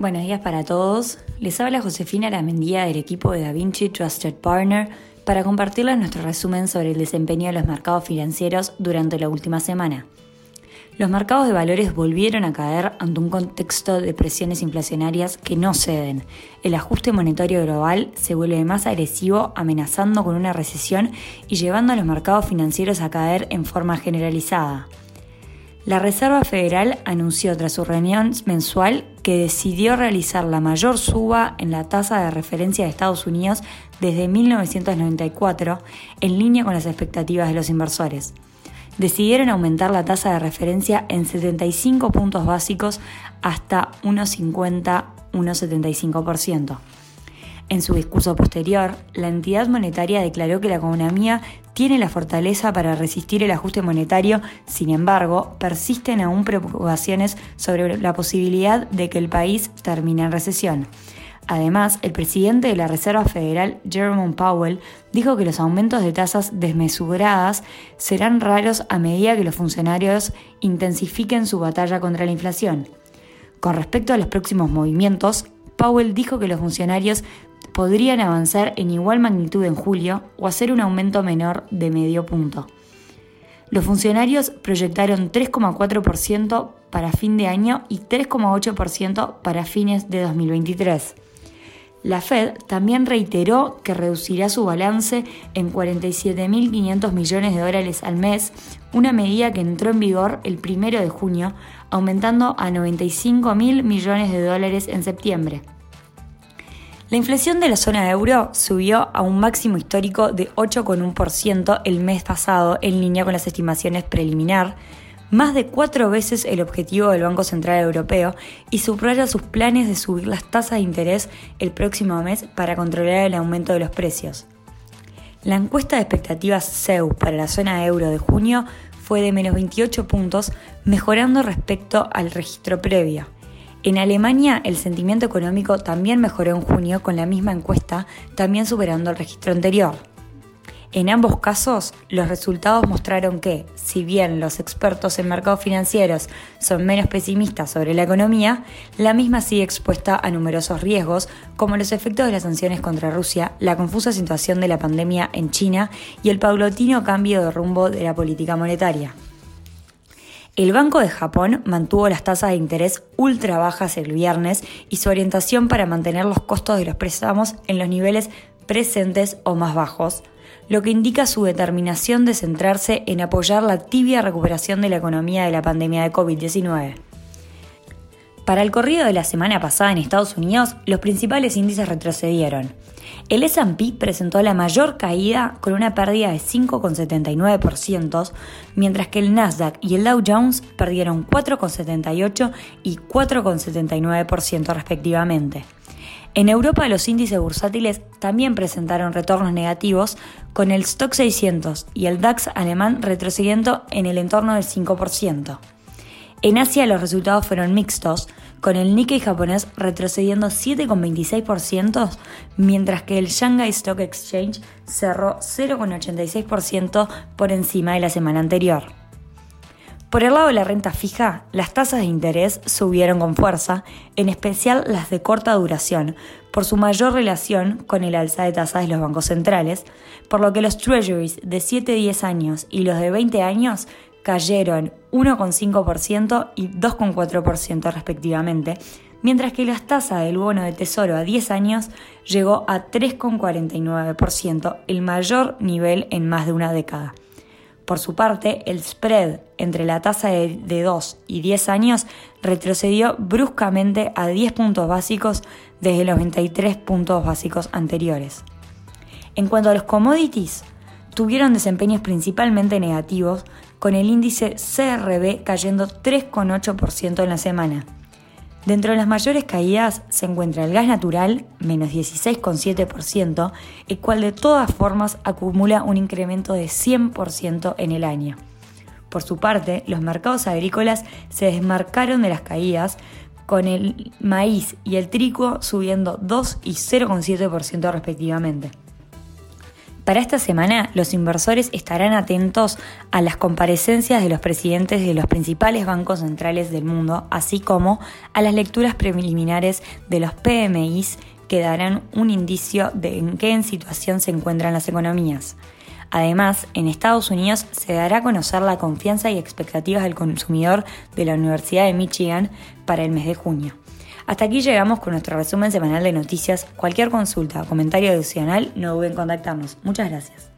Buenos días para todos. Les habla Josefina Aramendía del equipo de DaVinci Trusted Partner para compartirles nuestro resumen sobre el desempeño de los mercados financieros durante la última semana. Los mercados de valores volvieron a caer ante un contexto de presiones inflacionarias que no ceden. El ajuste monetario global se vuelve más agresivo, amenazando con una recesión y llevando a los mercados financieros a caer en forma generalizada. La Reserva Federal anunció tras su reunión mensual que decidió realizar la mayor suba en la tasa de referencia de Estados Unidos desde 1994, en línea con las expectativas de los inversores. Decidieron aumentar la tasa de referencia en 75 puntos básicos hasta 1,50-1,75%. En su discurso posterior, la entidad monetaria declaró que la economía tiene la fortaleza para resistir el ajuste monetario, sin embargo, persisten aún preocupaciones sobre la posibilidad de que el país termine en recesión. Además, el presidente de la Reserva Federal, Jerome Powell, dijo que los aumentos de tasas desmesuradas serán raros a medida que los funcionarios intensifiquen su batalla contra la inflación. Con respecto a los próximos movimientos, Powell dijo que los funcionarios podrían avanzar en igual magnitud en julio o hacer un aumento menor de medio punto. Los funcionarios proyectaron 3,4% para fin de año y 3,8% para fines de 2023. La Fed también reiteró que reducirá su balance en 47.500 millones de dólares al mes, una medida que entró en vigor el 1 de junio, aumentando a 95.000 millones de dólares en septiembre. La inflación de la zona euro subió a un máximo histórico de 8,1% el mes pasado, en línea con las estimaciones preliminar, más de cuatro veces el objetivo del Banco Central Europeo y subraya sus planes de subir las tasas de interés el próximo mes para controlar el aumento de los precios. La encuesta de expectativas CEU para la zona euro de junio fue de menos 28 puntos, mejorando respecto al registro previo. En Alemania, el sentimiento económico también mejoró en junio con la misma encuesta, también superando el registro anterior. En ambos casos, los resultados mostraron que, si bien los expertos en mercados financieros son menos pesimistas sobre la economía, la misma sigue expuesta a numerosos riesgos, como los efectos de las sanciones contra Rusia, la confusa situación de la pandemia en China y el paulatino cambio de rumbo de la política monetaria. El Banco de Japón mantuvo las tasas de interés ultra bajas el viernes y su orientación para mantener los costos de los préstamos en los niveles presentes o más bajos, lo que indica su determinación de centrarse en apoyar la tibia recuperación de la economía de la pandemia de COVID-19. Para el corrido de la semana pasada en Estados Unidos, los principales índices retrocedieron. El SP presentó la mayor caída con una pérdida de 5,79%, mientras que el Nasdaq y el Dow Jones perdieron 4,78 y 4,79% respectivamente. En Europa los índices bursátiles también presentaron retornos negativos, con el Stock 600 y el DAX alemán retrocediendo en el entorno del 5%. En Asia los resultados fueron mixtos, con el Nikkei japonés retrocediendo 7,26%, mientras que el Shanghai Stock Exchange cerró 0,86% por encima de la semana anterior. Por el lado de la renta fija, las tasas de interés subieron con fuerza, en especial las de corta duración, por su mayor relación con el alza de tasas de los bancos centrales, por lo que los treasuries de 7 10 años y los de 20 años cayeron 1,5% y 2,4% respectivamente, mientras que las tasas del bono de tesoro a 10 años llegó a 3,49%, el mayor nivel en más de una década. Por su parte, el spread entre la tasa de, 2 y 10 años retrocedió bruscamente a 10 puntos básicos desde los 23 puntos básicos anteriores. En cuanto a los commodities, tuvieron desempeños principalmente negativos, con el índice CRB cayendo 3,8% en la semana. Dentro de las mayores caídas se encuentra el gas natural, menos 16,7%, el cual de todas formas acumula un incremento de 100% en el año. Por su parte, los mercados agrícolas se desmarcaron de las caídas, con el maíz y el trigo subiendo 2 y 0,7% respectivamente. Para esta semana, los inversores estarán atentos a las comparecencias de los presidentes de los principales bancos centrales del mundo, así como a las lecturas preliminares de los PMIs que darán un indicio de en qué situación se encuentran las economías. Además, en Estados Unidos se dará a conocer la confianza y expectativas del consumidor de la Universidad de Michigan para el mes de junio. Hasta aquí llegamos con nuestro resumen semanal de noticias. Cualquier consulta o comentario adicional no duden en contactarnos. Muchas gracias.